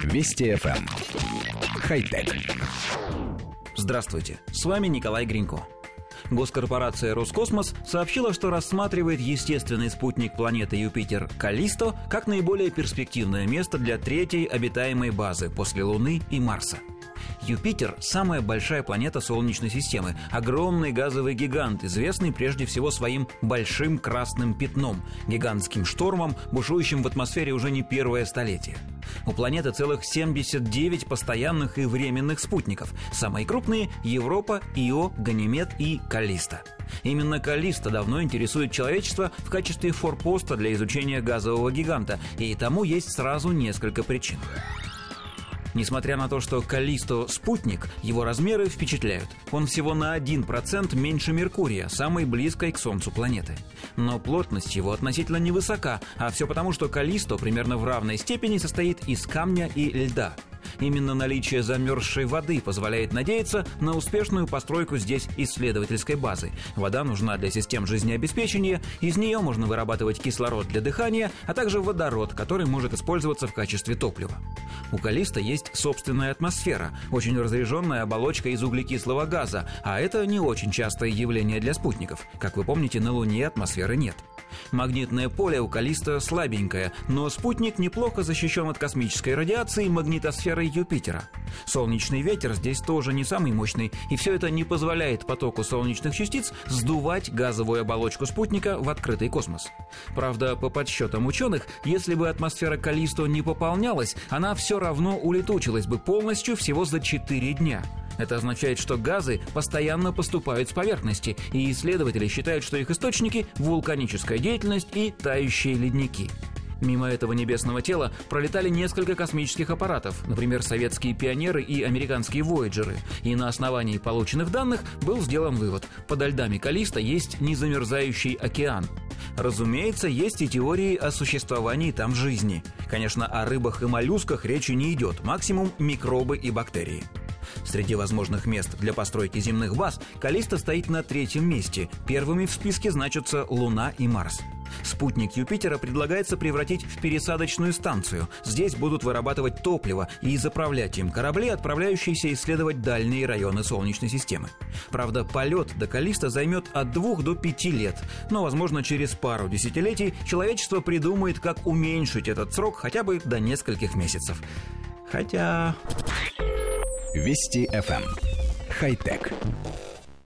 Вести FM. Эм. Хай-тек. Здравствуйте, с вами Николай Гринько. Госкорпорация «Роскосмос» сообщила, что рассматривает естественный спутник планеты Юпитер Калисто как наиболее перспективное место для третьей обитаемой базы после Луны и Марса – Юпитер – самая большая планета Солнечной системы, огромный газовый гигант, известный прежде всего своим большим красным пятном, гигантским штормом, бушующим в атмосфере уже не первое столетие. У планеты целых 79 постоянных и временных спутников. Самые крупные – Европа, Ио, Ганимед и Калиста. Именно Калиста давно интересует человечество в качестве форпоста для изучения газового гиганта, и тому есть сразу несколько причин. Несмотря на то, что Калисто – спутник, его размеры впечатляют. Он всего на 1% меньше Меркурия, самой близкой к Солнцу планеты. Но плотность его относительно невысока, а все потому, что Калисто примерно в равной степени состоит из камня и льда – Именно наличие замерзшей воды позволяет надеяться на успешную постройку здесь исследовательской базы. Вода нужна для систем жизнеобеспечения, из нее можно вырабатывать кислород для дыхания, а также водород, который может использоваться в качестве топлива. У Калиста есть собственная атмосфера, очень разряженная оболочка из углекислого газа, а это не очень частое явление для спутников. Как вы помните, на Луне атмосферы нет. Магнитное поле у Калиста слабенькое, но спутник неплохо защищен от космической радиации магнитосферой Юпитера. Солнечный ветер здесь тоже не самый мощный, и все это не позволяет потоку солнечных частиц сдувать газовую оболочку спутника в открытый космос. Правда, по подсчетам ученых, если бы атмосфера Калисто не пополнялась, она все равно улетучилась бы полностью всего за 4 дня – это означает, что газы постоянно поступают с поверхности, и исследователи считают, что их источники – вулканическая деятельность и тающие ледники. Мимо этого небесного тела пролетали несколько космических аппаратов, например, советские пионеры и американские вояджеры. И на основании полученных данных был сделан вывод – подо льдами Калиста есть незамерзающий океан. Разумеется, есть и теории о существовании там жизни. Конечно, о рыбах и моллюсках речи не идет, максимум микробы и бактерии. Среди возможных мест для постройки земных баз Калиста стоит на третьем месте. Первыми в списке значатся Луна и Марс. Спутник Юпитера предлагается превратить в пересадочную станцию. Здесь будут вырабатывать топливо и заправлять им корабли, отправляющиеся исследовать дальние районы Солнечной системы. Правда, полет до Калиста займет от двух до пяти лет, но, возможно, через пару десятилетий человечество придумает, как уменьшить этот срок хотя бы до нескольких месяцев. Хотя... Вести FM. Эм. Хай-тек.